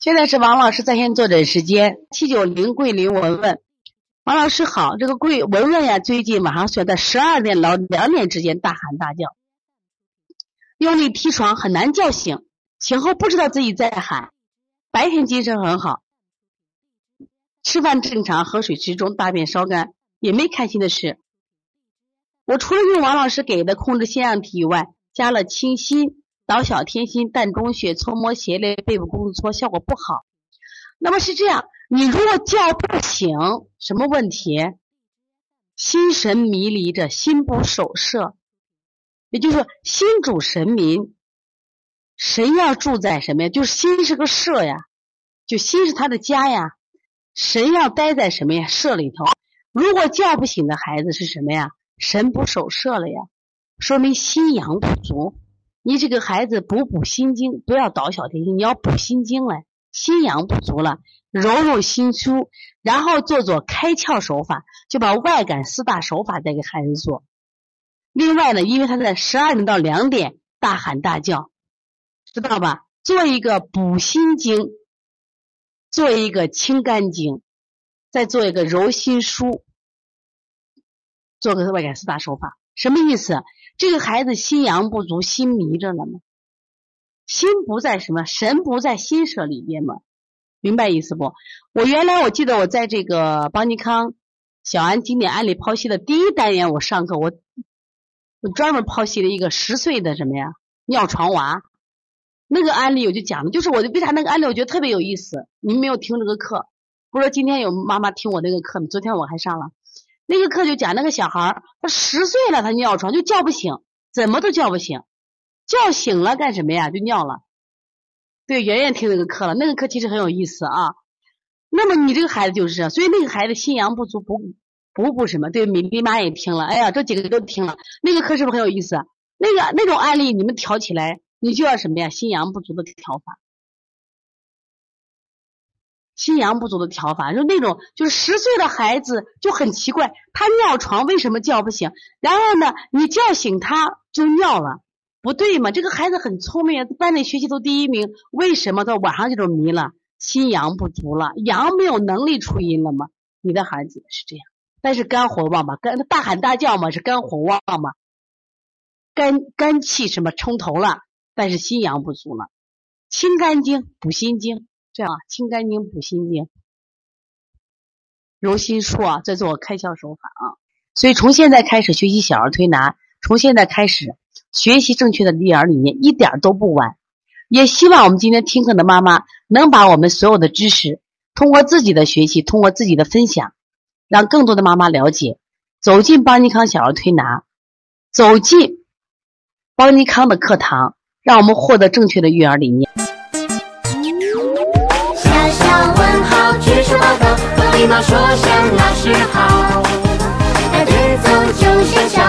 现在是王老师在线坐诊时间，七九零桂林文文，王老师好，这个桂文文呀，最近晚上睡在十二点到两点之间大喊大叫，用力踢床很难叫醒，醒后不知道自己在喊，白天精神很好，吃饭正常，喝水适中，大便稍干，也没开心的事。我除了用王老师给的控制腺样体以外，加了清心。导小天心、膻中穴、搓摩胁肋、背部弓搓效果不好。那么是这样，你如果叫不醒，什么问题？心神迷离着，心不守舍，也就是说，心主神明，神要住在什么呀？就是心是个舍呀，就心是他的家呀，神要待在什么呀？舍里头。如果叫不醒的孩子是什么呀？神不守舍了呀，说明心阳不足。你这个孩子补补心经，不要倒小天心，你要补心经来，心阳不足了，揉揉心枢，然后做做开窍手法，就把外感四大手法再给孩子做。另外呢，因为他在十二点到两点大喊大叫，知道吧？做一个补心经，做一个清肝经，再做一个揉心枢，做个外感四大手法，什么意思？这个孩子心阳不足，心迷着了吗？心不在什么？神不在心舍里边吗？明白意思不？我原来我记得我在这个邦尼康小安经典案例剖析的第一单元，我上课我我专门剖析了一个十岁的什么呀尿床娃，那个案例我就讲了，就是我为啥那个案例我觉得特别有意思？你们没有听这个课？不知道今天有妈妈听我那个课吗？昨天我还上了。那个课就讲那个小孩儿，他十岁了，他尿床就叫不醒，怎么都叫不醒，叫醒了干什么呀？就尿了。对，圆圆听那个课了，那个课其实很有意思啊。那么你这个孩子就是这样，所以那个孩子心阳不足，补补补什么？对，米粒妈也听了，哎呀，这几个都听了。那个课是不是很有意思？那个那种案例你们调起来，你就要什么呀？心阳不足的调法。心阳不足的调法，就那种就是十岁的孩子就很奇怪，他尿床为什么叫不醒？然后呢，你叫醒他就尿了，不对嘛？这个孩子很聪明，班里学习都第一名，为什么到晚上就迷了？心阳不足了，阳没有能力出阴了吗？你的孩子是这样，但是肝火旺嘛，肝大喊大叫嘛，是肝火旺嘛，肝肝气什么冲头了，但是心阳不足了，清肝经补心经。这样啊清肝经补心经，揉心术啊，再做开窍手法啊。所以从现在开始学习小儿推拿，从现在开始学习正确的育儿理念，一点都不晚。也希望我们今天听课的妈妈能把我们所有的知识，通过自己的学习，通过自己的分享，让更多的妈妈了解，走进邦尼康小儿推拿，走进邦尼康的课堂，让我们获得正确的育儿理念。礼貌说声老师好，排队走就像